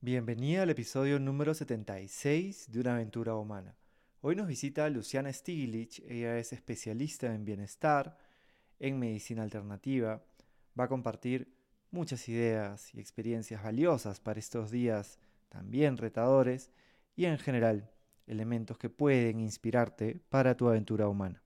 Bienvenida al episodio número 76 de Una aventura humana. Hoy nos visita Luciana Stiglitz, ella es especialista en bienestar, en medicina alternativa, va a compartir muchas ideas y experiencias valiosas para estos días también retadores y en general elementos que pueden inspirarte para tu aventura humana.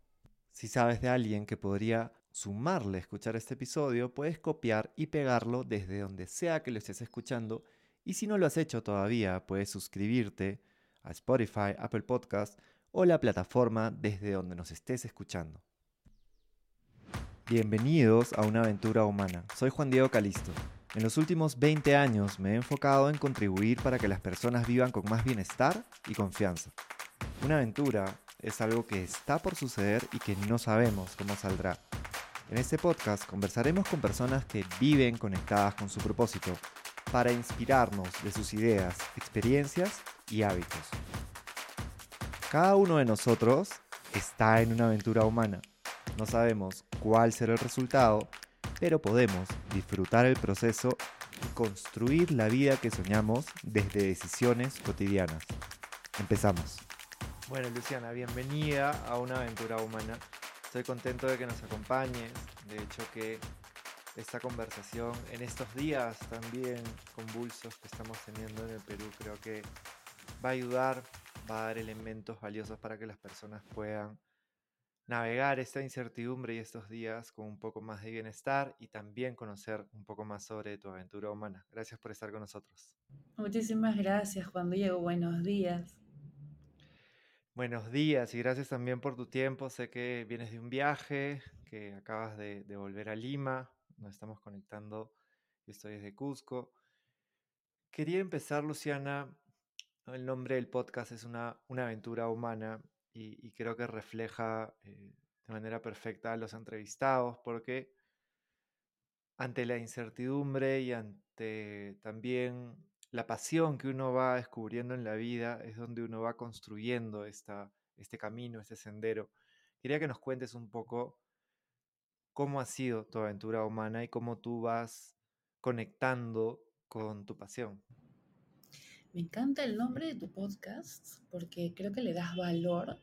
Si sabes de alguien que podría sumarle a escuchar este episodio, puedes copiar y pegarlo desde donde sea que lo estés escuchando y si no lo has hecho todavía, puedes suscribirte a Spotify, Apple Podcast o la plataforma desde donde nos estés escuchando. Bienvenidos a una aventura humana. Soy Juan Diego Calisto. En los últimos 20 años me he enfocado en contribuir para que las personas vivan con más bienestar y confianza. Una aventura es algo que está por suceder y que no sabemos cómo saldrá. En este podcast conversaremos con personas que viven conectadas con su propósito para inspirarnos de sus ideas, experiencias y hábitos. Cada uno de nosotros está en una aventura humana. No sabemos cuál será el resultado, pero podemos disfrutar el proceso y construir la vida que soñamos desde decisiones cotidianas. Empezamos. Bueno, Luciana, bienvenida a una aventura humana. Estoy contento de que nos acompañes. De hecho, que esta conversación en estos días también convulsos que estamos teniendo en el Perú. Creo que va a ayudar, va a dar elementos valiosos para que las personas puedan navegar esta incertidumbre y estos días con un poco más de bienestar y también conocer un poco más sobre tu aventura humana. Gracias por estar con nosotros. Muchísimas gracias, Juan Diego. Buenos días. Buenos días y gracias también por tu tiempo. Sé que vienes de un viaje, que acabas de, de volver a Lima nos estamos conectando. Estoy desde Cusco. Quería empezar, Luciana. El nombre del podcast es Una, una aventura humana y, creo que refleja eh, de manera perfecta a los entrevistados porque ante la incertidumbre y ante también la pasión que uno va descubriendo en la vida es donde uno va construyendo esta, este camino, este sendero. Quería que nos cuentes un poco cómo ha sido tu aventura humana y cómo tú vas conectando con tu pasión. Me encanta el nombre de tu podcast porque creo que le das valor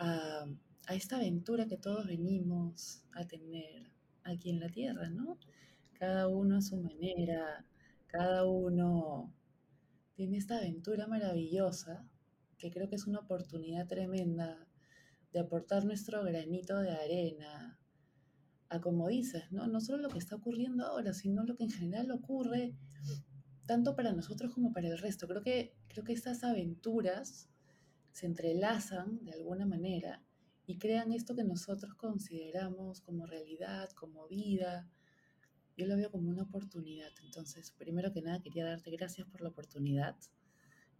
a, esta aventura que todos venimos a tener aquí en la Tierra, ¿no? Cada uno a su manera, cada uno tiene esta aventura maravillosa que creo que es una oportunidad tremenda de aportar nuestro granito de arena a como dices, ¿no? No solo lo que está ocurriendo ahora, sino lo que en general ocurre tanto para nosotros como para el resto. Creo que, creo que estas aventuras se entrelazan de alguna manera y crean esto que nosotros consideramos como realidad, como vida. Yo lo veo como una oportunidad. Entonces, primero que nada, quería darte gracias por la oportunidad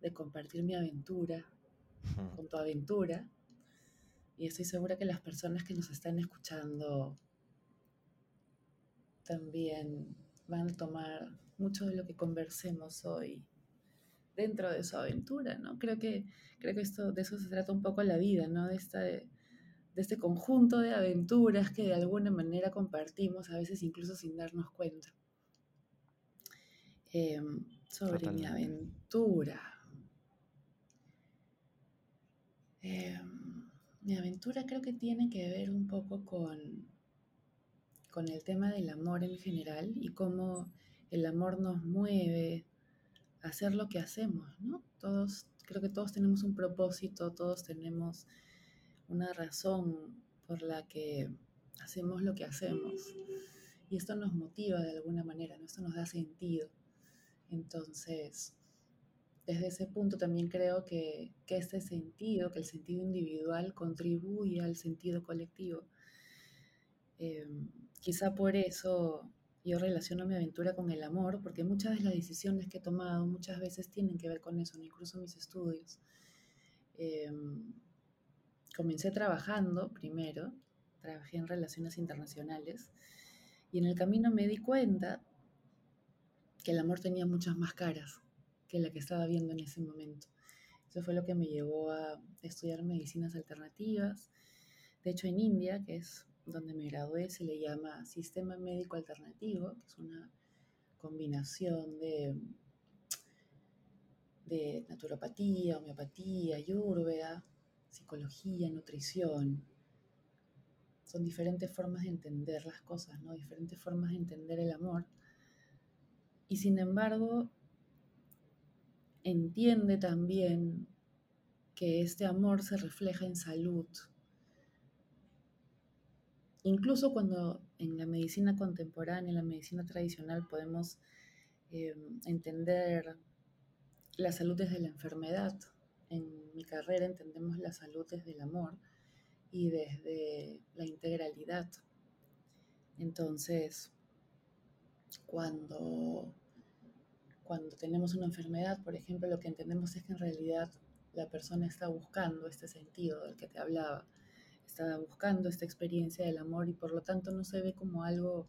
de compartir mi aventura con tu aventura. Y estoy segura que las personas que nos están escuchando también van a tomar mucho de lo que conversemos hoy dentro de su aventura, ¿no? Creo que, creo que esto, de eso se trata un poco la vida, ¿no? De, esta, de este conjunto de aventuras que de alguna manera compartimos, a veces incluso sin darnos cuenta. Em, sobre mi aventura. Em, mi aventura creo que tiene que ver un poco con con el tema del amor en general y cómo el amor nos mueve a hacer lo que hacemos, ¿no? Todos, creo que todos tenemos un propósito, todos tenemos una razón por la que hacemos lo que hacemos. Y esto nos motiva de alguna manera, ¿no? esto nos da sentido. Entonces, desde ese punto también creo que, que este sentido, que el sentido individual contribuye al sentido colectivo. Em, quizá por eso yo relaciono mi aventura con el amor, porque muchas de las decisiones que he tomado muchas veces tienen que ver con eso, incluso mis estudios. Em, comencé trabajando primero, trabajé en relaciones internacionales, y en el camino me di cuenta que el amor tenía muchas más caras que la que estaba viendo en ese momento. Eso fue lo que me llevó a estudiar medicinas alternativas. De hecho, en India, que es donde me gradué se le llama Sistema Médico Alternativo, que es una combinación de de naturopatía, homeopatía, ayurveda, psicología, nutrición. Son diferentes formas de entender las cosas, ¿no? Diferentes formas de entender el amor. Y sin embargo, entiende también que este amor se refleja en salud. Incluso cuando en la medicina contemporánea, en la medicina tradicional, podemos eh, entender la salud desde la enfermedad. En mi carrera entendemos la salud desde el amor y desde la integralidad. Entonces, cuando, cuando tenemos una enfermedad, por ejemplo, lo que entendemos es que en realidad la persona está buscando este sentido del que te hablaba, está buscando esta experiencia del amor y por lo tanto no se ve como algo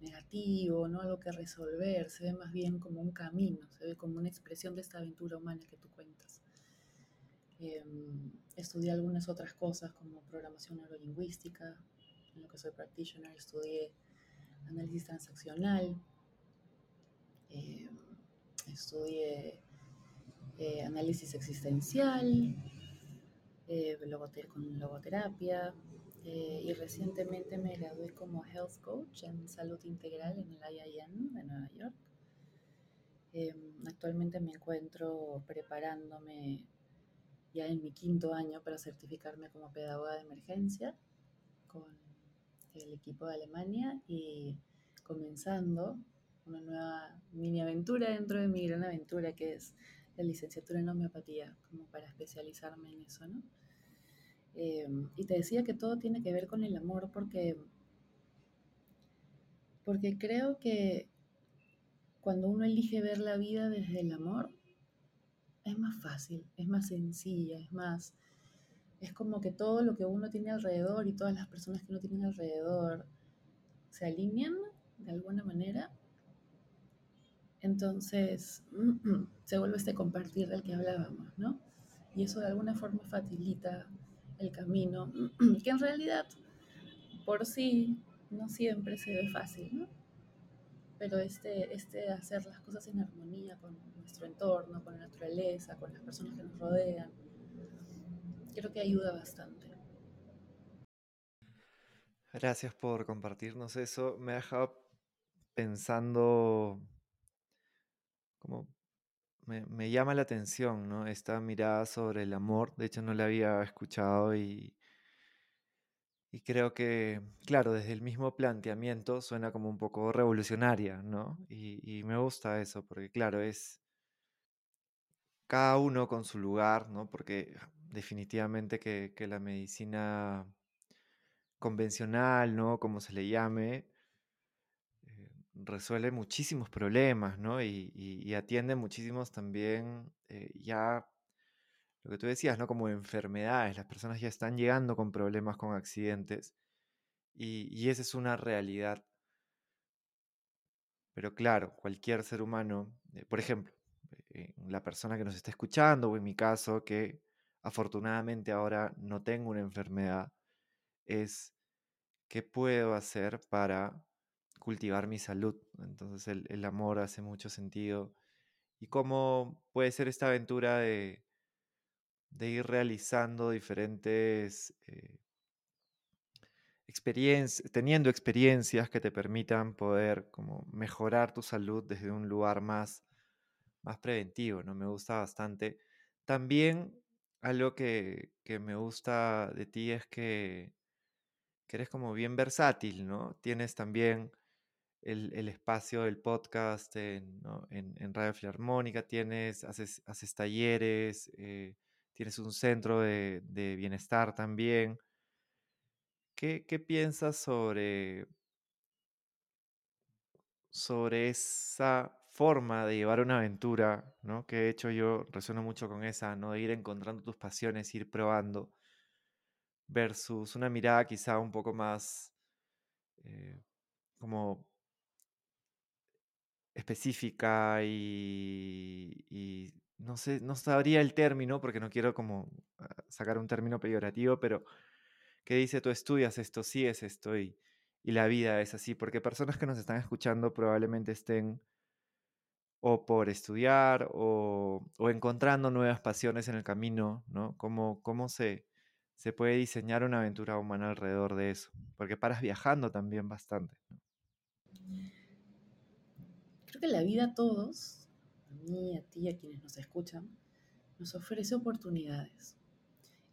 negativo, no algo que resolver, se ve más bien como un camino, se ve como una expresión de esta aventura humana que tú cuentas. Em, estudié algunas otras cosas como programación neurolingüística, en lo que soy practitioner, estudié análisis transaccional, em, estudié eh, análisis existencial, eh, con logoterapia, eh, y recientemente me gradué como Health Coach en Salud Integral en el IIN de Nueva York. Em, actualmente me encuentro preparándome ya en mi quinto año para certificarme como pedagoga de emergencia con el equipo de Alemania y comenzando una nueva mini aventura dentro de mi gran aventura que es la licenciatura en homeopatía, como para especializarme en eso, ¿no? Em, y te decía que todo tiene que ver con el amor porque, porque creo que cuando uno elige ver la vida desde el amor, es más fácil, es más sencilla, es más, es como que todo lo que uno tiene alrededor y todas las personas que uno tiene alrededor se alinean de alguna manera. Entonces se vuelve este compartir del que hablábamos, ¿no? Y eso de alguna forma facilita el camino, que en realidad por sí no siempre se ve fácil. Pero este, este hacer las cosas en armonía con nuestro entorno, con la naturaleza, con las personas que nos rodean, creo que ayuda bastante. Gracias por compartirnos eso. Me ha dejado pensando como me, llama la atención, ¿no? Esta mirada sobre el amor. De hecho, no la había escuchado y, y creo que, claro, desde el mismo planteamiento suena como un poco revolucionaria, ¿no? Y, me gusta eso, porque, claro, es cada uno con su lugar, ¿no? Porque definitivamente que, que la medicina convencional, ¿no? Como se le llame, resuelve muchísimos problemas, ¿no? Y, atiende muchísimos también eh, ya, lo que tú decías, ¿no? Como enfermedades, las personas ya están llegando con problemas, con accidentes, y, esa es una realidad. Pero claro, cualquier ser humano, eh, por ejemplo, eh, la persona que nos está escuchando, o en mi caso, que afortunadamente ahora no tengo una enfermedad, es qué puedo hacer para cultivar mi salud. Entonces el, amor hace mucho sentido. Y cómo puede ser esta aventura de, de ir realizando diferentes eh, experiencias, teniendo experiencias que te permitan poder como mejorar tu salud desde un lugar más, más preventivo, ¿no? Me gusta bastante. También algo que, que me gusta de ti es que, que eres como bien versátil, ¿no? Tienes también el, espacio del podcast en, Radio Filarmónica, tienes, haces, haces talleres, eh, tienes un centro de, bienestar también. ¿Qué, piensas sobre, sobre esa forma de llevar una aventura, ¿no? Que he hecho yo, resueno mucho con esa, ¿no? De ir encontrando tus pasiones, ir probando, versus una mirada quizá un poco más eh, como específica y, no sé, no sabría el término porque no quiero como ah, sacar un término peyorativo, pero que dice tú estudias esto, sí es esto y, la vida es así, porque personas que nos están escuchando probablemente estén o por estudiar o, encontrando nuevas pasiones en el camino, ¿no? ¿Cómo, cómo se, se puede diseñar una aventura humana alrededor de eso? Porque paras viajando también bastante. Creo que la vida a todos, a mí, a ti, a quienes nos escuchan, nos ofrece oportunidades.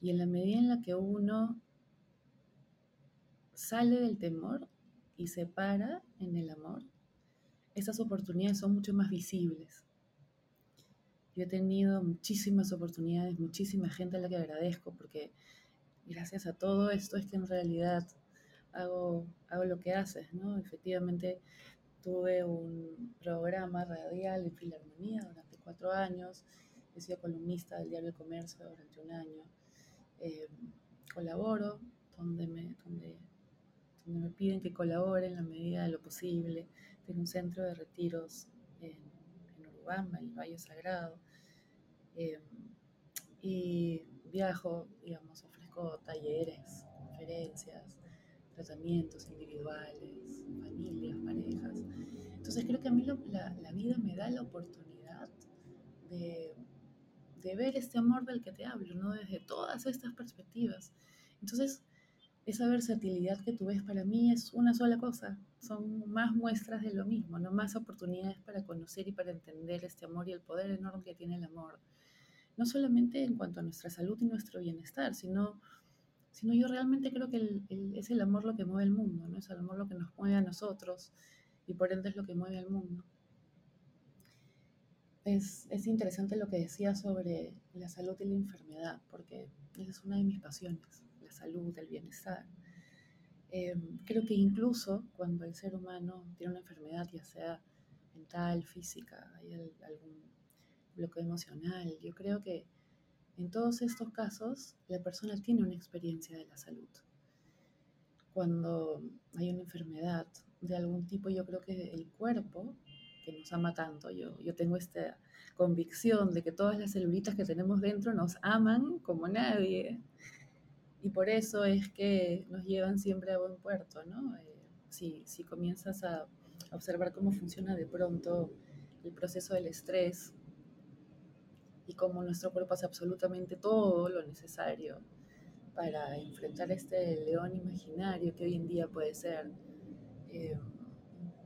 Y en la medida en la que uno sale del temor y se para en el amor, esas oportunidades son mucho más visibles. Yo he tenido muchísimas oportunidades, muchísima gente a la que agradezco, porque gracias a todo esto es que en realidad hago, hago lo que haces, ¿no? Efectivamente, tuve un programa radial en Filarmonía durante cuatro años, he sido columnista del diario Comercio durante un año, eh, colaboro donde me, donde, donde me piden que colabore en la medida de lo posible, en un centro de retiros en, en Urubamba, el Valle Sagrado. Em, y viajo, digamos, ofrezco talleres, conferencias, tratamientos individuales, familias, parejas. Entonces creo que a mí la, la, vida me da la oportunidad de, de, ver este amor del que te hablo, ¿no? Desde todas estas perspectivas. Entonces, esa versatilidad que tú ves para mí es una sola cosa, son más muestras de lo mismo, ¿no? más oportunidades para conocer y para entender este amor y el poder enorme que tiene el amor. No solamente en cuanto a nuestra salud y nuestro bienestar, sino, sino yo realmente creo que es el amor lo que mueve el mundo, ¿no? es el amor lo que nos mueve a nosotros y por ende es lo que mueve al mundo. Es, es interesante lo que decía sobre la salud y la enfermedad, porque esa es una de mis pasiones salud, el bienestar. Em, creo que incluso cuando el ser humano tiene una enfermedad, ya sea mental, física, hay algún bloqueo emocional, yo creo que en todos estos casos la persona tiene una experiencia de la salud. Cuando hay una enfermedad de algún tipo, yo creo que el cuerpo, que nos ama tanto, yo, yo tengo esta convicción de que todas las celulitas que tenemos dentro nos aman como nadie y por eso es que nos llevan siempre a buen puerto, ¿no? Eh, si, si, comienzas a observar cómo funciona de pronto el proceso del estrés y cómo nuestro cuerpo hace absolutamente todo lo necesario para enfrentar este león imaginario que hoy en día puede ser eh,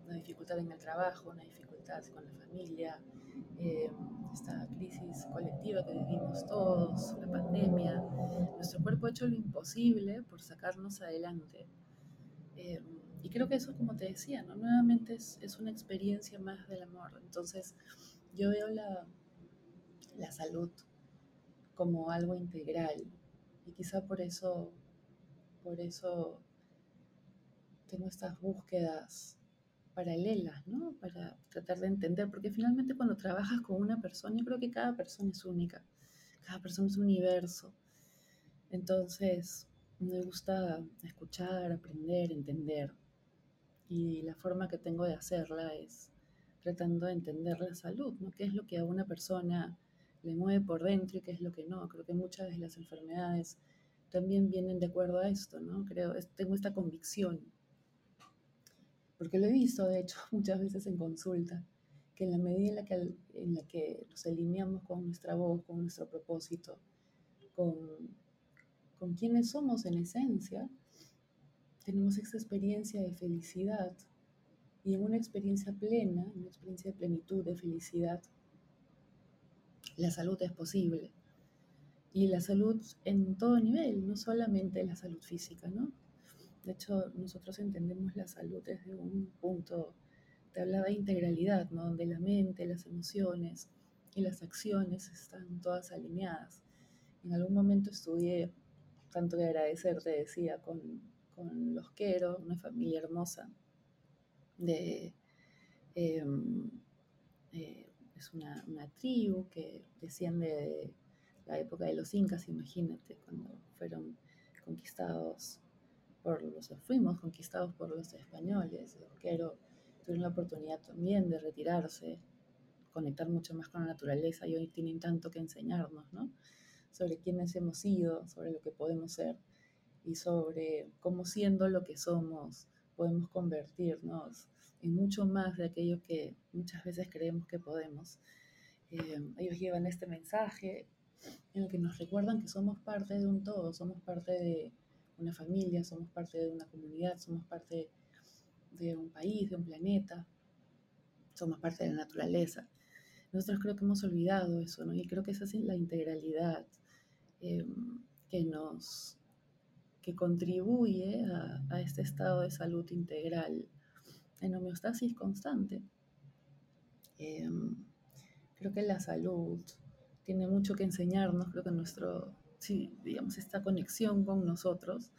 una dificultad en el trabajo, una dificultad con la familia, eh, esta crisis colectiva que vivimos todos, la pandemia, nuestro cuerpo ha hecho lo imposible por sacarnos adelante. Eh, y creo que eso, como te decía, ¿no? nuevamente es, es, una experiencia más del amor. Entonces, yo veo la, la salud como algo integral y quizá por eso, por eso tengo estas búsquedas paralelas, ¿no? Para tratar de entender, porque finalmente cuando trabajas con una persona, yo creo que cada persona es única, cada persona es un universo. Entonces, me gusta escuchar, aprender, entender. Y la forma que tengo de hacerla es tratando de entender la salud, ¿no? ¿Qué es lo que a una persona le mueve por dentro y qué es lo que no? Creo que muchas de las enfermedades también vienen de acuerdo a esto, ¿no? Creo, tengo esta convicción porque lo he visto, de hecho, muchas veces en consulta, que en la medida en la que, en la que nos alineamos con nuestra voz, con nuestro propósito, con, con quienes somos en esencia, tenemos esa experiencia de felicidad y en una experiencia plena, una experiencia de plenitud, de felicidad, la salud es posible. Y la salud en todo nivel, no solamente la salud física, ¿no? De hecho, nosotros entendemos la salud desde un punto, te hablaba de integralidad, ¿no? donde la mente, las emociones y las acciones están todas alineadas. En algún momento estudié, tanto que agradecer, te decía, con, con los Quero, una familia hermosa de... Em, eh, es una, una, tribu que desciende de la época de los incas, imagínate, cuando fueron conquistados por los, fuimos conquistados por los españoles, quero tuvieron la oportunidad también de retirarse, conectar mucho más con la naturaleza y hoy tienen tanto que enseñarnos, ¿no? Sobre quiénes hemos sido, sobre lo que podemos ser y sobre cómo siendo lo que somos podemos convertirnos en mucho más de aquello que muchas veces creemos que podemos. Eh, ellos llevan este mensaje en el que nos recuerdan que somos parte de un todo, somos parte de una familia, somos parte de una comunidad, somos parte de un país, de un planeta, somos parte de la naturaleza. Nosotros creo que hemos olvidado eso, ¿no? Y creo que esa es la integralidad em, que nos que contribuye a, a, este estado de salud integral en homeostasis constante. Em, creo que la salud tiene mucho que enseñarnos, creo que nuestro, sí, digamos, esta conexión con nosotros,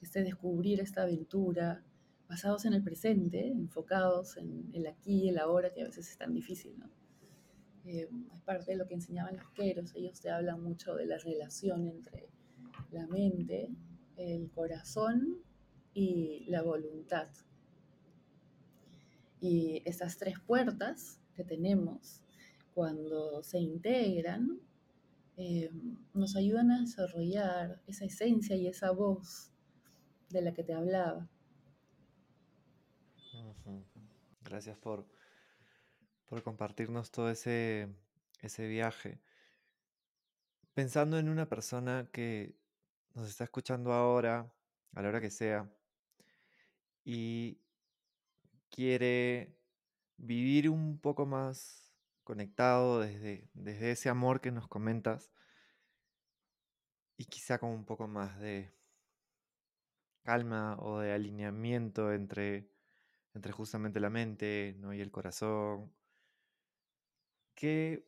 este descubrir esta aventura, basados en el presente, enfocados en el aquí y el ahora, que a veces es tan difícil, ¿no? Eh, es parte de lo que enseñaban los queros, ellos te hablan mucho de la relación entre la mente, el corazón y la voluntad. Y estas tres puertas que tenemos cuando se integran, eh, nos ayudan a desarrollar esa esencia y esa voz de la que te hablaba. Gracias por, por compartirnos todo ese, ese viaje. Pensando en una persona que nos está escuchando ahora, a la hora que sea, y quiere vivir un poco más conectado desde, desde ese amor que nos comentas y quizá con un poco más de calma o de alineamiento entre, entre justamente la mente ¿no? y el corazón. ¿Qué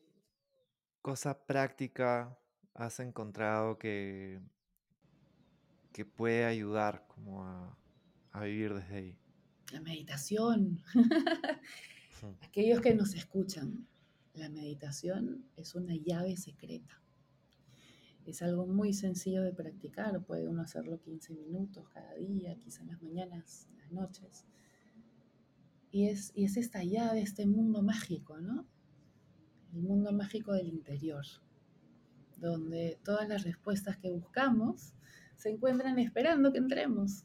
cosa práctica has encontrado que, que puede ayudar como a, a vivir desde ahí? La meditación. Aquellos que nos escuchan, la meditación es una llave secreta. Es algo muy sencillo de practicar, puede uno hacerlo 15 minutos cada día, quizá en las mañanas, en las noches. Y es, y es esta llave, este mundo mágico, ¿no? El mundo mágico del interior, donde todas las respuestas que buscamos se encuentran esperando que entremos.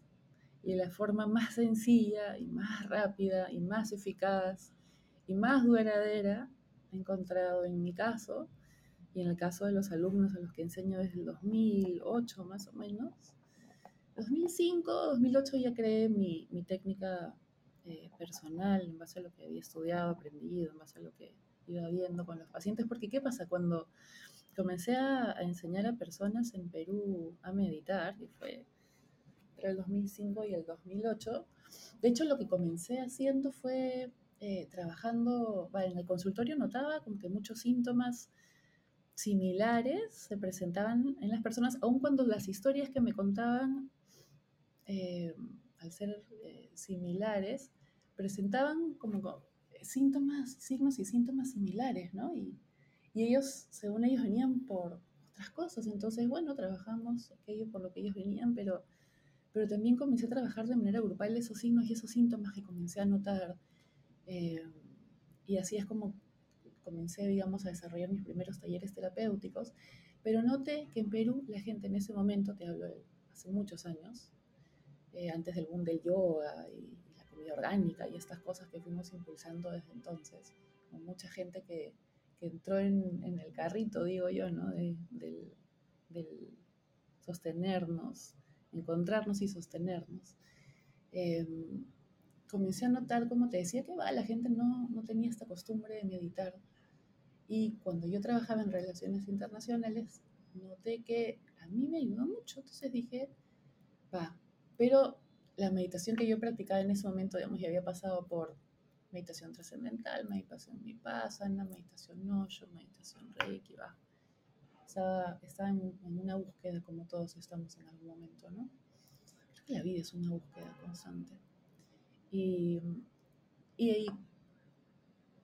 Y la forma más sencilla y más rápida y más eficaz y más duradera he encontrado en mi caso y en el caso de los alumnos a los que enseño desde el 2008 más o menos. 2005, 2008 ya creé mi, mi técnica eh, personal en base a lo que había estudiado, aprendido, en base a lo que iba viendo con los pacientes, porque ¿qué pasa? Cuando comencé a, a enseñar a personas en Perú a meditar, que fue entre el 2005 y el 2008, de hecho lo que comencé haciendo fue eh, trabajando, en el consultorio notaba como que muchos síntomas similares se presentaban en las personas, aun cuando las historias que me contaban, eh, al ser eh, similares, presentaban como síntomas, signos y síntomas similares, ¿no? Y, y, ellos, según ellos, venían por otras cosas. Entonces, bueno, trabajamos aquello por lo que ellos venían, pero, pero también comencé a trabajar de manera grupal esos signos y esos síntomas que comencé a notar eh, y así es como comencé, digamos, a desarrollar mis primeros talleres terapéuticos, pero noté que en Perú la gente en ese momento, te hablo de hace muchos años, eh, antes del boom del yoga y, la comida orgánica y estas cosas que fuimos impulsando desde entonces, con mucha gente que, que entró en, en, el carrito, digo yo, ¿no? De, del, del, sostenernos, encontrarnos y sostenernos. Eh, comencé a notar, como te decía, que va, la gente no, no tenía esta costumbre de meditar. Y cuando yo trabajaba en relaciones internacionales, noté que a mí me ayudó mucho. Entonces dije, va, pero la meditación que yo practicaba en ese momento, digamos, ya había pasado por meditación trascendental, meditación vipassana, meditación Osho, meditación Reiki, va. Estaba, estaba en, en, una búsqueda como todos estamos en algún momento, ¿no? Creo que la vida es una búsqueda constante. Y, y,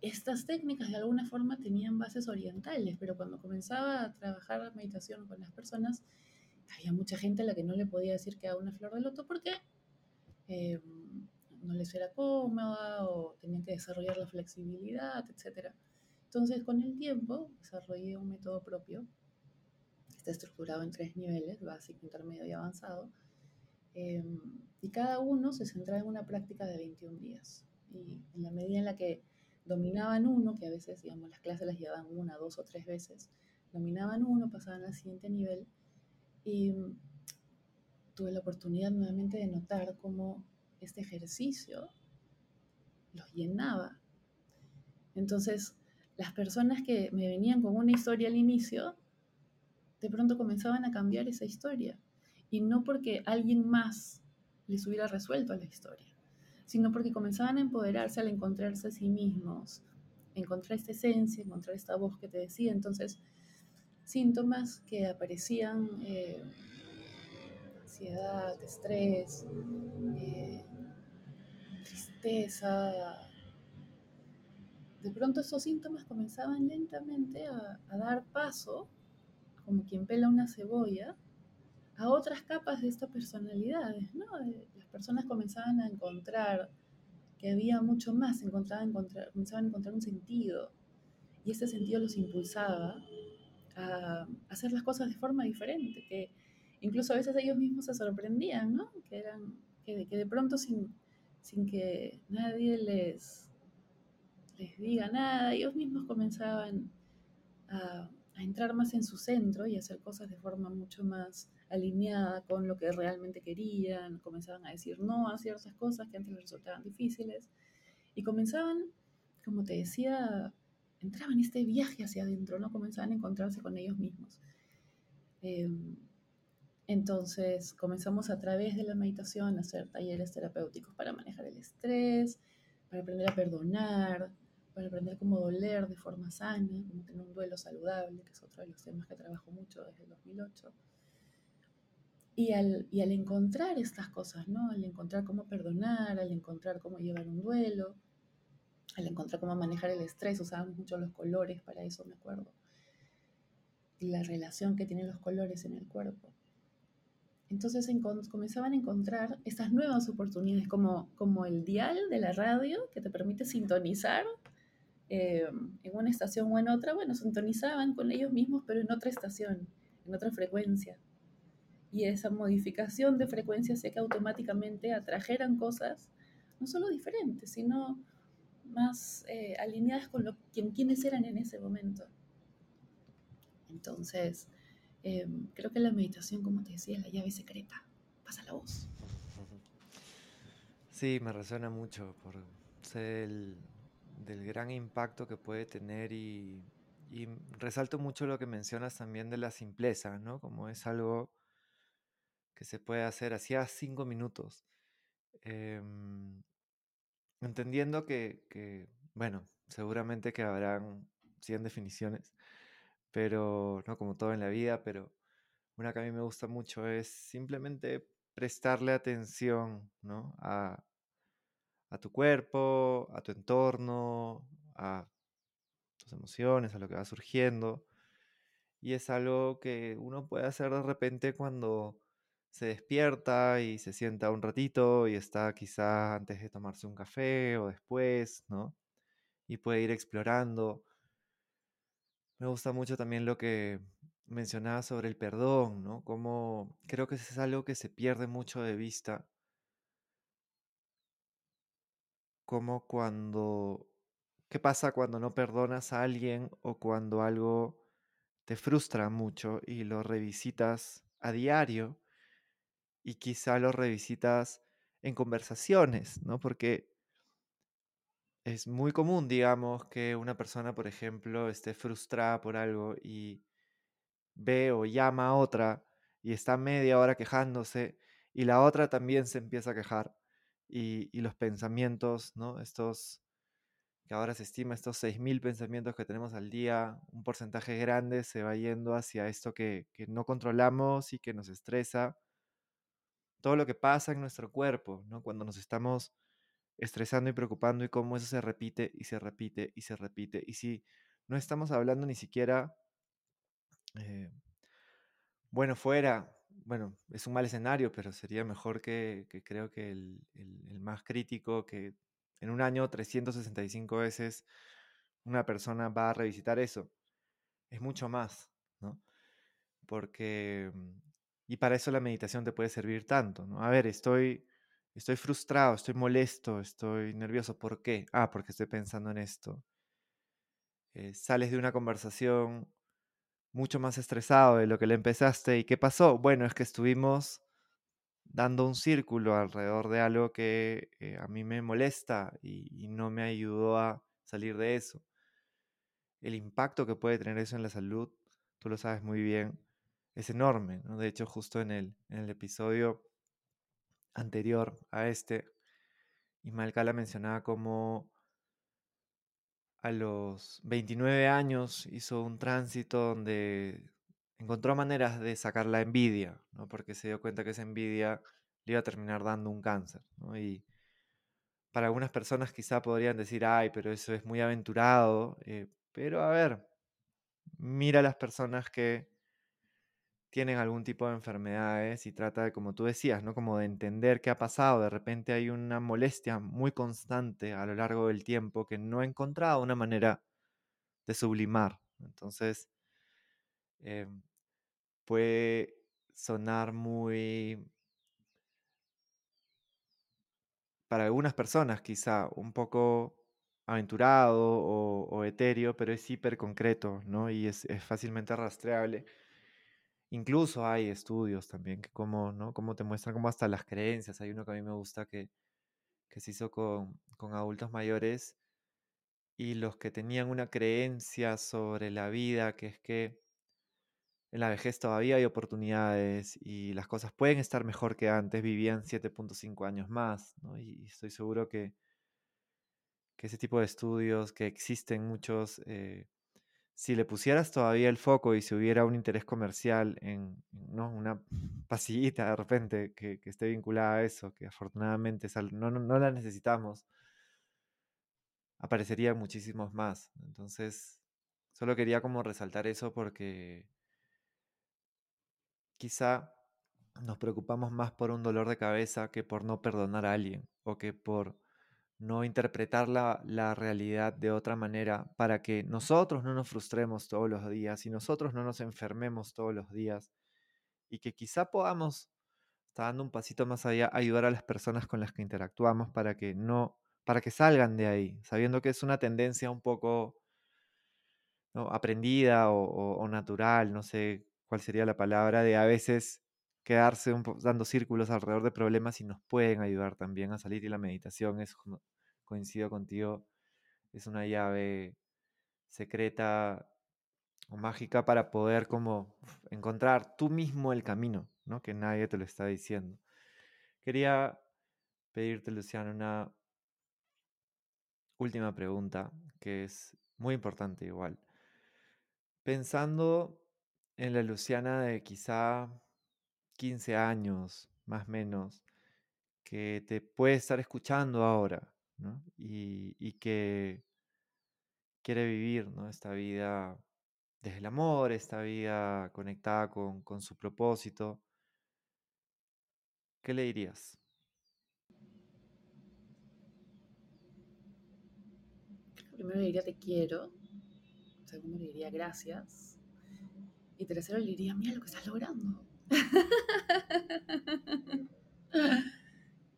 estas técnicas de alguna forma tenían bases orientales, pero cuando comenzaba a trabajar meditación con las personas, había mucha gente a la que no le podía decir que haga una flor de loto porque eh, no les era cómoda o tenían que desarrollar la flexibilidad, etc. Entonces, con el tiempo, desarrollé un método propio está estructurado en tres niveles, básico, intermedio y avanzado, eh, y cada uno se centra en una práctica de 21 días. Y en la medida en la que dominaban uno, que a veces, digamos, las clases las llevaban una, dos o tres veces, dominaban uno, pasaban al siguiente nivel y tuve la oportunidad nuevamente de notar cómo este ejercicio los llenaba. Entonces, las personas que me venían con una historia al inicio, de pronto comenzaban a cambiar esa historia. Y no porque alguien más les hubiera resuelto la historia, sino porque comenzaban a empoderarse al encontrarse a sí mismos, encontrar esta esencia, encontrar esta voz que te decía. Entonces, síntomas que aparecían, eh, ansiedad, estrés, eh, tristeza, de pronto esos síntomas comenzaban lentamente a, dar paso, como quien pela una cebolla, a otras capas de estas personalidades, ¿no? Las personas comenzaban a encontrar que había mucho más, encontraban, comenzaban a encontrar un sentido, y ese sentido los impulsaba a hacer las cosas de forma diferente, que incluso a veces ellos mismos se sorprendían, ¿no? Que, eran, que de pronto sin, sin que nadie les, les diga nada, ellos mismos comenzaban a, entrar más en su centro y hacer cosas de forma mucho más alineada con lo que realmente querían, comenzaban a decir no a ciertas cosas que antes les resultaban difíciles y comenzaban, como te decía, entraban en este viaje hacia adentro, ¿no? Comenzaban a encontrarse con ellos mismos. Em, entonces comenzamos a través de la meditación a hacer talleres terapéuticos para manejar el estrés, para aprender a perdonar, para aprender cómo doler de forma sana, cómo tener un duelo saludable, que es otro de los temas que trabajo mucho desde el 2008. Y al, y al encontrar estas cosas, ¿no? Al encontrar cómo perdonar, al encontrar cómo llevar un duelo, al encontrar cómo manejar el estrés, usábamos mucho los colores para eso, me acuerdo. Y la relación que tienen los colores en el cuerpo. Entonces comenzaban a encontrar estas nuevas oportunidades, como, como el dial de la radio que te permite sintonizar eh, en una estación o en otra, bueno, sintonizaban con ellos mismos, pero en otra estación, en otra frecuencia. Y esa modificación de frecuencia hacía que automáticamente atrajeran cosas no solo diferentes, sino más eh, alineadas con lo, quienes eran en ese momento. Entonces, eh, creo que la meditación, como te decía, es la llave secreta. Pasa la voz. Sí, me resuena mucho por ser el, del gran impacto que puede tener y, resalto mucho lo que mencionas también de la simpleza, ¿no? Como es algo que se puede hacer hacía cinco minutos. Em, entendiendo que, bueno, seguramente que habrán 100 definiciones, pero no como todo en la vida, pero una que a mí me gusta mucho es simplemente prestarle atención, ¿no? A, a tu cuerpo, a tu entorno, a tus emociones, a lo que va surgiendo. Y es algo que uno puede hacer de repente cuando se despierta y se sienta un ratito y está quizá antes de tomarse un café o después, ¿no? Y puede ir explorando. Me gusta mucho también lo que mencionaba sobre el perdón, ¿no? Como creo que es algo que se pierde mucho de vista como cuando, ¿qué pasa cuando no perdonas a alguien o cuando algo te frustra mucho y lo revisitas a diario y quizá lo revisitas en conversaciones, ¿no? Porque es muy común, digamos, que una persona, por ejemplo, esté frustrada por algo y ve o llama a otra y está media hora quejándose y la otra también se empieza a quejar y, los pensamientos, ¿no? Estos, que ahora se estima, estos 6.000 pensamientos que tenemos al día, un porcentaje grande se va yendo hacia esto que, que no controlamos y que nos estresa. Todo lo que pasa en nuestro cuerpo, ¿no? Cuando nos estamos estresando y preocupando y cómo eso se repite y se repite y se repite. Y si no estamos hablando ni siquiera, eh, bueno, fuera bueno, es un mal escenario, pero sería mejor que, creo que el, más crítico, que en un año 365 veces una persona va a revisitar eso. Es mucho más, ¿no? Porque, y para eso la meditación te puede servir tanto, ¿no? A ver, estoy estoy frustrado, estoy molesto, estoy nervioso. ¿Por qué? Ah, porque estoy pensando en esto. Eh, sales de una conversación mucho más estresado de lo que le empezaste. ¿Y qué pasó? Bueno, es que estuvimos dando un círculo alrededor de algo que eh, a mí me molesta y, no me ayudó a salir de eso. El impacto que puede tener eso en la salud, tú lo sabes muy bien, es enorme. De hecho, justo en el, en el episodio anterior a este, Ismael Cala mencionaba como a los 29 años hizo un tránsito donde encontró maneras de sacar la envidia, ¿no? porque se dio cuenta que esa envidia le iba a terminar dando un cáncer. Y para algunas personas quizá podrían decir, ay, pero eso es muy aventurado, eh, pero a ver, mira a las personas que tienen algún tipo de enfermedades y trata de, como tú decías, ¿no? Como de entender qué ha pasado. De repente hay una molestia muy constante a lo largo del tiempo que no ha encontrado una manera de sublimar. Entonces, em, puede sonar muy, para algunas personas quizá, un poco aventurado o, etéreo, pero es hiper concreto, ¿no? Y es, fácilmente rastreable. Incluso hay estudios también que como, ¿no? Como te muestran como hasta las creencias. Hay uno que a mí me gusta que, que se hizo con, con adultos mayores y los que tenían una creencia sobre la vida, que es que en la vejez todavía hay oportunidades y las cosas pueden estar mejor que antes, vivían 7.5 años más, ¿no? y estoy seguro que, que, ese tipo de estudios, que existen muchos, eh, si le pusieras todavía el foco y si hubiera un interés comercial en ¿no? una pasillita de repente que, que, esté vinculada a eso, que afortunadamente no, no, no la necesitamos, aparecerían muchísimos más. Entonces, solo quería como resaltar eso porque quizá nos preocupamos más por un dolor de cabeza que por no perdonar a alguien o que por no interpretar la, la, realidad de otra manera para que nosotros no nos frustremos todos los días y nosotros no nos enfermemos todos los días y que quizá podamos, dando un pasito más allá, ayudar a las personas con las que interactuamos para que no, para que salgan de ahí, sabiendo que es una tendencia un poco aprendida o, natural, no sé cuál sería la palabra, de a veces quedarse dando círculos alrededor de problemas y nos pueden ayudar también a salir. Y la meditación es, coincido contigo, es una llave secreta o mágica para poder como encontrar tú mismo el camino, ¿no? Que nadie te lo está diciendo. Quería pedirte, Luciano, una última pregunta que es muy importante igual. Pensando en la Luciana de quizá 15 años, más o menos, que te puede estar escuchando ahora, Y, que quiere vivir. Esta vida desde el amor, esta vida conectada con, con su propósito. ¿Qué le dirías? Primero le diría te quiero, segundo le diría gracias, y tercero le diría, mira lo que estás logrando.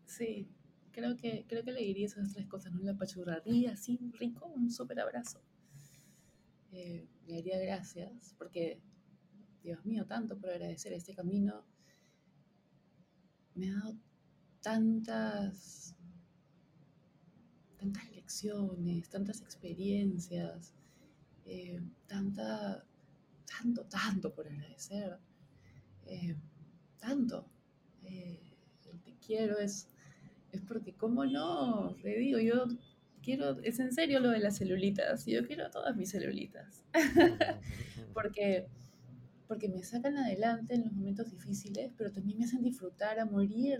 sí, creo que, creo que le diría esas tres cosas, ¿no? La pachurraría así, rico, un súper abrazo. Eh, le diría gracias, porque, Dios mío, tanto por agradecer este camino. Me ha dado tantas, tantas lecciones, tantas experiencias, eh, tanta tanto, tanto por agradecer. Eh, tanto. Eh, el te quiero es, es porque, ¿cómo no? Le digo, yo quiero, es en serio lo de las celulitas. Yo quiero todas mis celulitas. porque, porque me sacan adelante en los momentos difíciles, pero también me hacen disfrutar a morir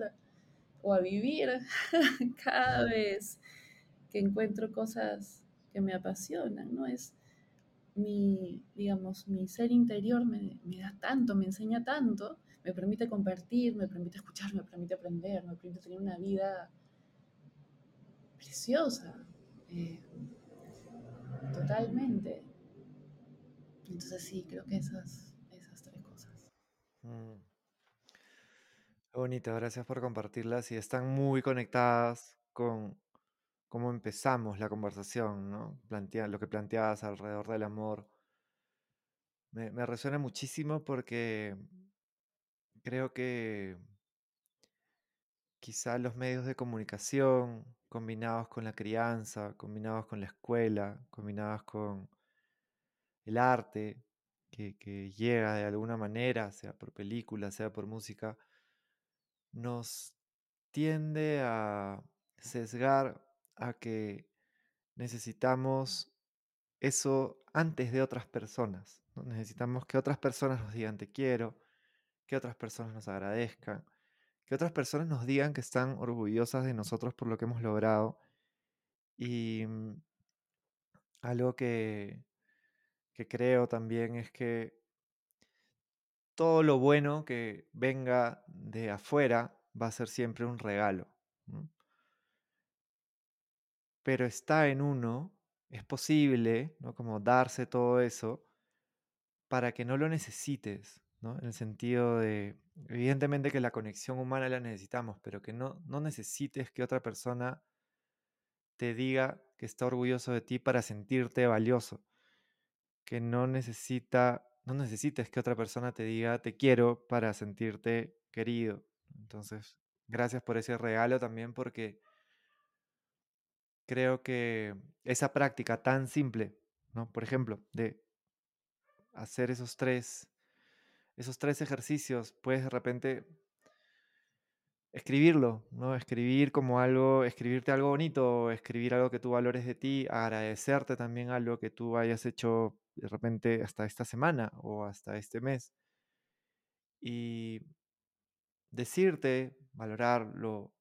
o a vivir cada vez que encuentro cosas que me apasionan, ¿no? Es, mi, digamos, mi ser interior me, me, da tanto, me enseña tanto, me permite compartir, me permite escuchar, me permite aprender, me permite tener una vida preciosa, eh, totalmente. Entonces sí, creo que esas, esas tres cosas. Mm. bonito, gracias por compartirlas y están muy conectadas con cómo empezamos la conversación, ¿no? Lo que planteabas alrededor del amor. Me, me resuena muchísimo porque creo que quizá los medios de comunicación, combinados con la crianza, combinados con la escuela, combinados con el arte, que, que llega de alguna manera, sea por película, sea por música, nos tiende a sesgar a que necesitamos eso antes de otras personas. Necesitamos que otras personas nos digan te quiero, que otras personas nos agradezcan, que otras personas nos digan que están orgullosas de nosotros por lo que hemos logrado. Y mm, algo que, que creo también es que todo lo bueno que venga de afuera va a ser siempre un regalo. Pero está en uno, es posible, ¿no? Como darse todo eso para que no lo necesites, ¿no? En el sentido de, evidentemente que la conexión humana la necesitamos, pero que no, no necesites que otra persona te diga que está orgulloso de ti para sentirte valioso. Que no necesita, no necesites que otra persona te diga te quiero para sentirte querido. Entonces, gracias por ese regalo también porque creo que esa práctica tan simple, ¿no? Por ejemplo, de hacer esos tres, esos tres ejercicios, puedes de repente escribirlo, ¿no? Escribir como algo, escribirte algo bonito, escribir algo que tú valores de ti, agradecerte también algo que tú hayas hecho de repente hasta esta semana o hasta este mes. Y decirte, valorar lo,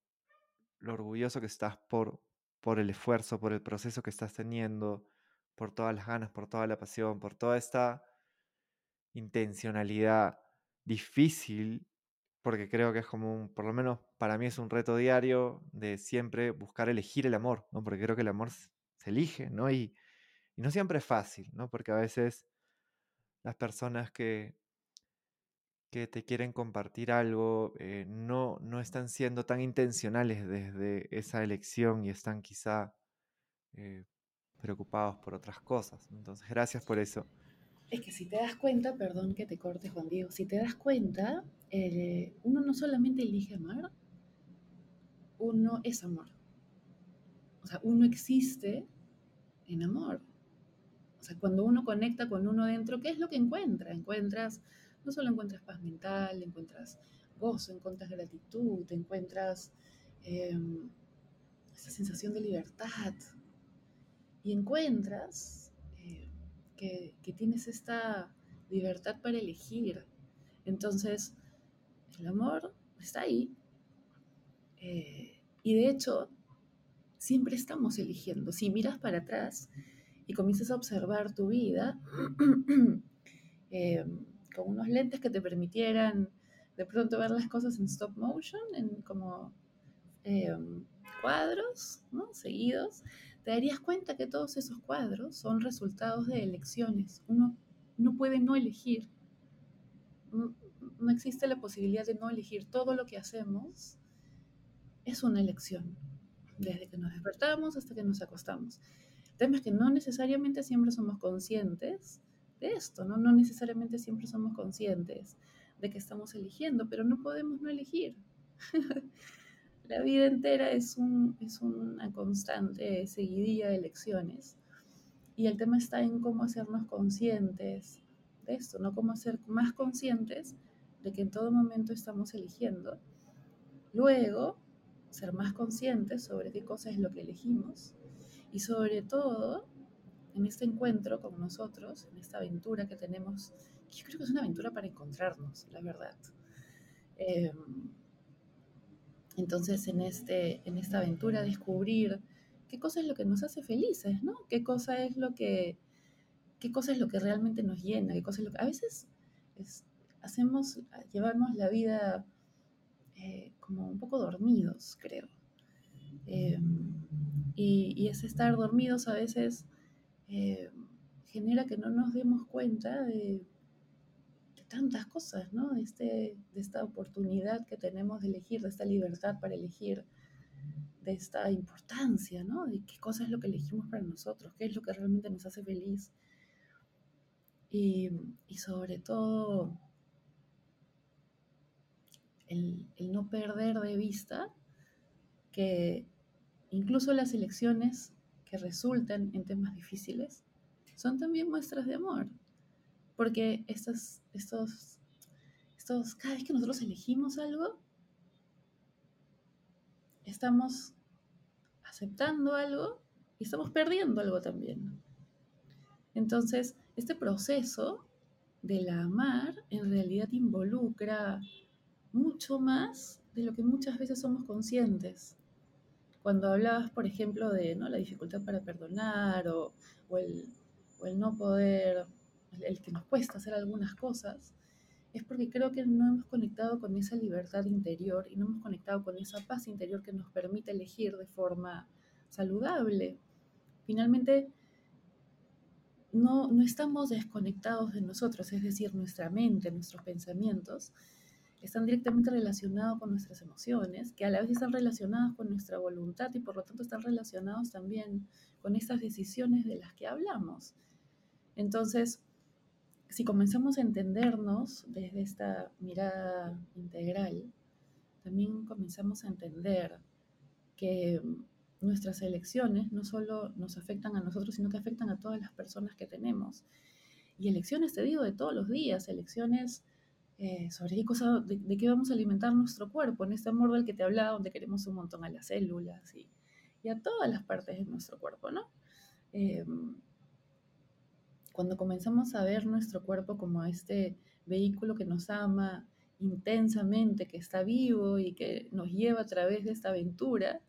lo orgulloso que estás por, por el esfuerzo, por el proceso que estás teniendo, por todas las ganas, por toda la pasión, por toda esta intencionalidad difícil, porque creo que es como un, por lo menos para mí es un reto diario de siempre buscar elegir el amor, ¿no? Porque creo que el amor se elige, ¿no? Y, y no siempre es fácil, ¿no? Porque a veces las personas que, que te quieren compartir algo eh, no, no están siendo tan intencionales desde esa elección y están quizá eh, preocupados por otras cosas. Entonces, gracias por eso. Es que si te das cuenta, perdón que te corte Juan Diego, si te das cuenta, eh, uno no solamente elige amar, uno es amor. O sea, uno existe en amor. O sea, cuando uno conecta con uno dentro, ¿qué es lo que encuentra? Encuentras, no solo encuentras paz mental, encuentras gozo, encuentras gratitud, encuentras eh, esa sensación de libertad. Y encuentras eh, que, que, tienes esta libertad para elegir. Entonces, el amor está ahí. Eh, y de hecho, siempre estamos eligiendo. Si miras para atrás y comienzas a observar tu vida eh, con unos lentes que te permitieran de pronto ver las cosas en stop motion, en como eh, cuadros ¿no? seguidos, te darías cuenta que todos esos cuadros son resultados de elecciones. Uno no puede no elegir. No, no existe la posibilidad de no elegir. Todo lo que hacemos es una elección, desde que nos despertamos hasta que nos acostamos. El tema es que no necesariamente siempre somos conscientes de esto, ¿no? No necesariamente siempre somos conscientes de que estamos eligiendo, pero no podemos no elegir. La vida entera es, un, es una constante seguidilla de elecciones. Y el tema está en cómo hacernos conscientes de esto, ¿no? Cómo ser más conscientes de que en todo momento estamos eligiendo. Luego, ser más conscientes sobre qué cosa es lo que elegimos y sobre todo en este encuentro con nosotros, en esta aventura que tenemos, que yo creo que es una aventura para encontrarnos, la verdad. Eh, entonces, en, este, en esta aventura, descubrir qué cosa es lo que nos hace felices, ¿no? Qué cosa es lo que, qué cosa es lo que realmente nos llena, qué cosa es lo que... A veces es, hacemos, llevamos la vida eh, como un poco dormidos, creo. Eh, y, y, ese estar dormidos a veces eh, genera que no nos demos cuenta de, tantas cosas, ¿no? De, este, de esta oportunidad que tenemos de elegir, de esta libertad para elegir, de esta importancia, ¿no? De qué cosa es lo que elegimos para nosotros, qué es lo que realmente nos hace feliz. Y, y sobre todo, el, el, no perder de vista que incluso las elecciones que resultan en temas difíciles son también muestras de amor. Porque estos, estos, estos, cada vez que nosotros elegimos algo, estamos aceptando algo y estamos perdiendo algo también. Entonces, este proceso del amar en realidad involucra mucho más de lo que muchas veces somos conscientes. Cuando hablabas, por ejemplo, de ¿no? la dificultad para perdonar o, o, el, o el no poder, el, que nos cuesta hacer algunas cosas, es porque creo que no hemos conectado con esa libertad interior y no hemos conectado con esa paz interior que nos permite elegir de forma saludable. Finalmente, no, no estamos desconectados de nosotros, es decir, nuestra mente, nuestros pensamientos, están directamente relacionados con nuestras emociones, que a la vez están relacionados con nuestra voluntad y por lo tanto están relacionados también con estas decisiones de las que hablamos. Entonces, si comenzamos a entendernos desde esta mirada integral, también comenzamos a entender que nuestras elecciones no solo nos afectan a nosotros, sino que afectan a todas las personas que tenemos. Y elecciones, te digo, de todos los días, elecciones eh, sobre qué cosa, de, de, qué vamos a alimentar nuestro cuerpo, en este amor del que te hablaba, donde queremos un montón a las células y, y a todas las partes de nuestro cuerpo, ¿no? Eh, cuando comenzamos a ver nuestro cuerpo como este vehículo que nos ama intensamente, que está vivo y que nos lleva a través de esta aventura,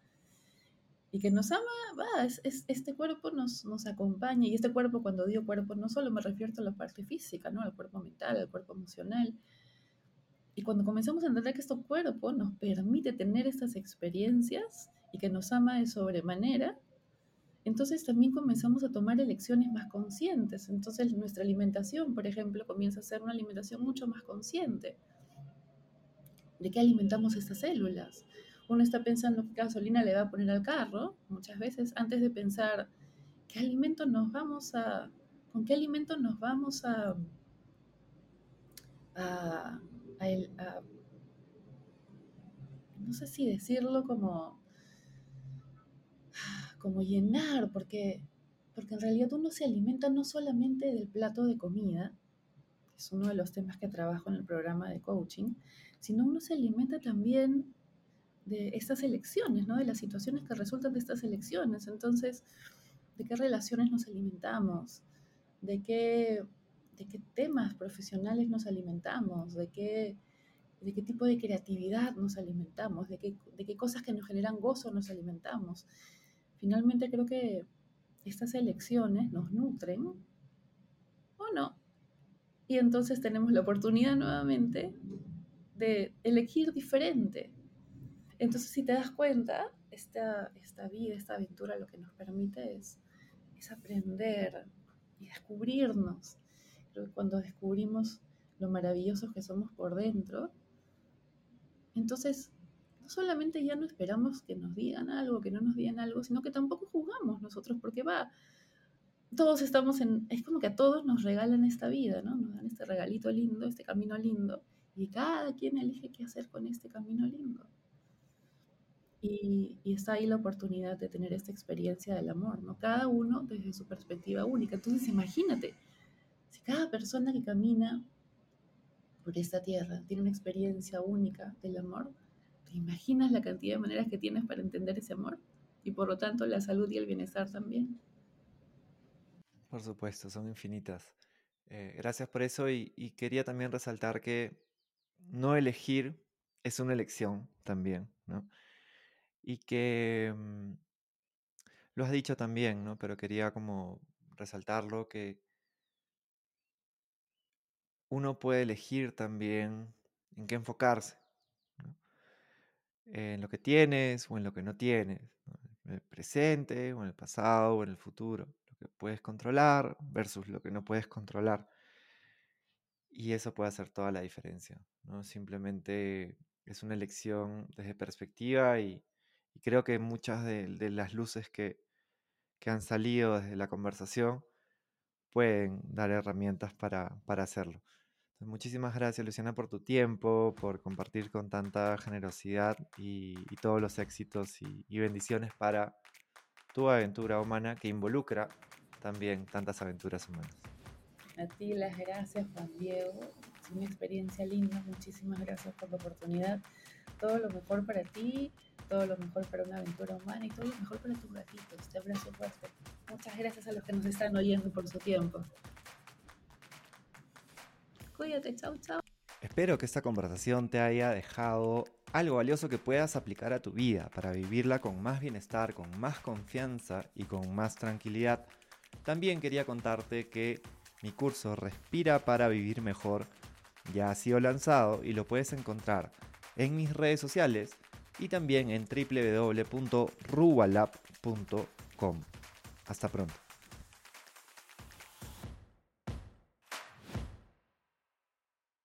y que nos ama, va, es, es, este cuerpo nos, nos acompaña, y este cuerpo, cuando digo cuerpo, no solo me refiero a la parte física, ¿no? al cuerpo mental, al cuerpo emocional. Y cuando comenzamos a entender que este cuerpo nos permite tener estas experiencias y que nos ama de sobremanera, entonces también comenzamos a tomar elecciones más conscientes. Entonces nuestra alimentación, por ejemplo, comienza a ser una alimentación mucho más consciente. ¿De qué alimentamos estas células? Uno está pensando qué gasolina le va a poner al carro, muchas veces, antes de pensar qué alimento nos vamos a, con qué alimento nos vamos a, a, no sé si decirlo como como llenar, porque, porque en realidad uno se alimenta no solamente del plato de comida, que es uno de los temas que trabajo en el programa de coaching, sino uno se alimenta también de estas elecciones, ¿no? de las situaciones que resultan de estas elecciones. Entonces, ¿de qué relaciones nos alimentamos? ¿De qué, de qué temas profesionales nos alimentamos? ¿De qué, de qué tipo de creatividad nos alimentamos? ¿De qué, de qué cosas que nos generan gozo nos alimentamos? Finalmente creo que estas elecciones nos nutren o no. Y entonces tenemos la oportunidad nuevamente de elegir diferente. Entonces, si te das cuenta, esta, esta vida, esta aventura lo que nos permite es, es aprender y descubrirnos. Que cuando descubrimos lo maravillosos que somos por dentro, entonces no solamente ya no esperamos que nos digan algo, que no nos digan algo, sino que tampoco juzgamos nosotros, porque va, todos estamos en, es como que a todos nos regalan esta vida, ¿no? Nos dan este regalito lindo, este camino lindo, y cada quien elige qué hacer con este camino lindo. Y, y, está ahí la oportunidad de tener esta experiencia del amor, ¿no? Cada uno desde su perspectiva única. Entonces, imagínate, si cada persona que camina por esta tierra tiene una experiencia única del amor, ¿Te imaginas la cantidad de maneras que tienes para entender ese amor? Y por lo tanto la salud y el bienestar también. Por supuesto, son infinitas. Eh, gracias por eso y, y, quería también resaltar que no elegir es una elección también, ¿no? Y que mmm, lo has dicho también, ¿no? Pero quería como resaltarlo que uno puede elegir también en qué enfocarse en lo que tienes o en lo que no tienes, en el presente o en el pasado o en el futuro, lo que puedes controlar versus lo que no puedes controlar. Y eso puede hacer toda la diferencia, ¿no? Simplemente es una elección desde perspectiva y, creo que muchas de, las luces que, han salido desde la conversación pueden dar herramientas para, hacerlo. Muchísimas gracias Luciana por tu tiempo, por compartir con tanta generosidad y, todos los éxitos y bendiciones para tu aventura humana que involucra también tantas aventuras humanas. A ti las gracias, Juan Diego. Es una experiencia linda. Muchísimas gracias por la oportunidad. Todo lo mejor para ti, todo lo mejor para una aventura humana y todo lo mejor para tus gatitos. Te abrazo fuerte. Muchas gracias a los que nos están oyendo por su tiempo. Espero que esta conversación te haya dejado algo valioso que puedas aplicar a tu vida para vivirla con más bienestar, con más confianza y con más tranquilidad. También quería contarte que mi curso Respira para Vivir Mejor ya ha sido lanzado y lo puedes encontrar en mis redes sociales y también en www.rubalab.com. Hasta pronto.